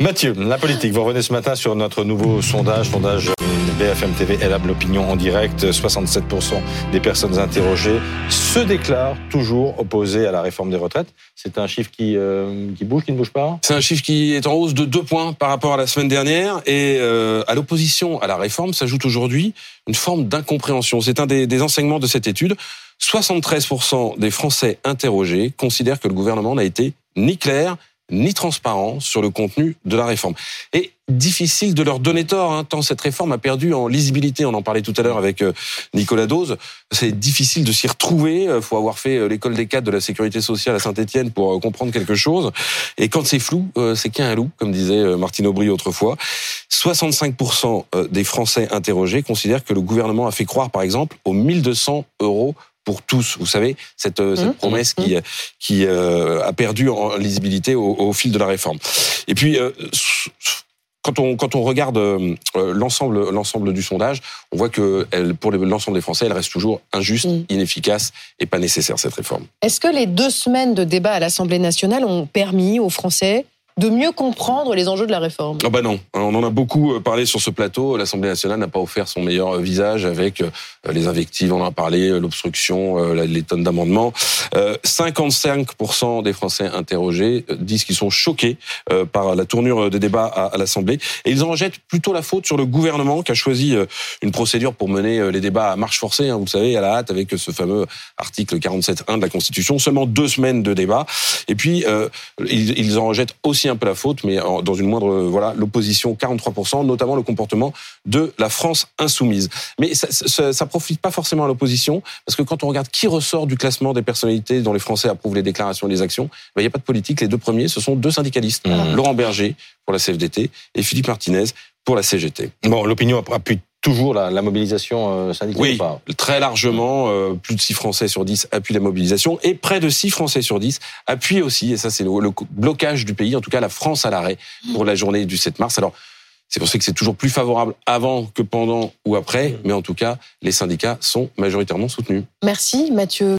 Mathieu, la politique, vous revenez ce matin sur notre nouveau sondage, sondage BFM TV élable l'opinion en direct. 67% des personnes interrogées se déclarent toujours opposées à la réforme des retraites. C'est un chiffre qui, euh, qui bouge, qui ne bouge pas? C'est un chiffre qui est en hausse de deux points par rapport à la semaine dernière. Et euh, à l'opposition à la réforme s'ajoute aujourd'hui une forme d'incompréhension. C'est un des enseignements de cette étude. 73% des Français interrogés considèrent que le gouvernement n'a été ni clair ni transparent sur le contenu de la réforme. Et difficile de leur donner tort, hein, tant cette réforme a perdu en lisibilité. On en parlait tout à l'heure avec euh, Nicolas Dose. C'est difficile de s'y retrouver. Il euh, faut avoir fait euh, l'école des cadres de la sécurité sociale à Saint-Etienne pour comprendre quelque chose. Et quand c'est flou, c'est qu'un loup, comme disait Martine Aubry autrefois. 65% des Français interrogés considèrent que le gouvernement a fait croire, par exemple, aux 1200 euros pour tous. Vous savez, cette, euh, cette mmh. promesse qui, mmh. qui euh, a perdu en lisibilité au, au, fil de la réforme. Et puis, euh, quand on, quand on regarde l'ensemble, l'ensemble du sondage, on voit que elle, pour l'ensemble des Français, elle reste toujours injuste, mmh. inefficace et pas nécessaire, cette réforme. Est-ce que les deux semaines de débat à l'Assemblée nationale ont permis aux Français de mieux comprendre les enjeux de la réforme Ah bah non, on en a beaucoup euh, parlé sur ce plateau. L'Assemblée nationale n'a pas offert son meilleur euh, visage avec euh, les invectives, on en a parlé, l'obstruction, les tonnes d'amendements. 55% des Français interrogés disent qu'ils sont choqués par la tournure des débats à l'Assemblée et ils en rejettent plutôt la faute sur le gouvernement qui a choisi une procédure pour mener les débats à marche forcée, hein, vous le savez, à la hâte avec ce fameux article 47.1 de la Constitution. Seulement deux semaines de débat et puis ils en rejettent aussi un peu la faute, mais dans une moindre, voilà, l'opposition 43%, notamment le comportement de la France insoumise. Mais ça, ça, profite pas forcément à l'opposition, parce que quand on regarde qui ressort du classement des personnalités dont les Français approuvent les déclarations et les actions, ben, il n'y a pas de politique. Les deux premiers, ce sont deux syndicalistes, mmh. Laurent Berger pour la CFDT et Philippe Martinez pour la CGT. Bon, l'opinion appuie toujours la, la mobilisation euh, syndicale Oui, très largement. Euh, plus de 6 Français sur 10 appuient la mobilisation et près de 6 Français sur 10 appuient aussi, et ça c'est le, le, blocage du pays, en tout cas la France à l'arrêt pour la journée du 7 mars. Alors, c'est pour ça que c'est toujours plus favorable avant que pendant ou après, mais en tout cas, les syndicats sont majoritairement soutenus. Merci Mathieu.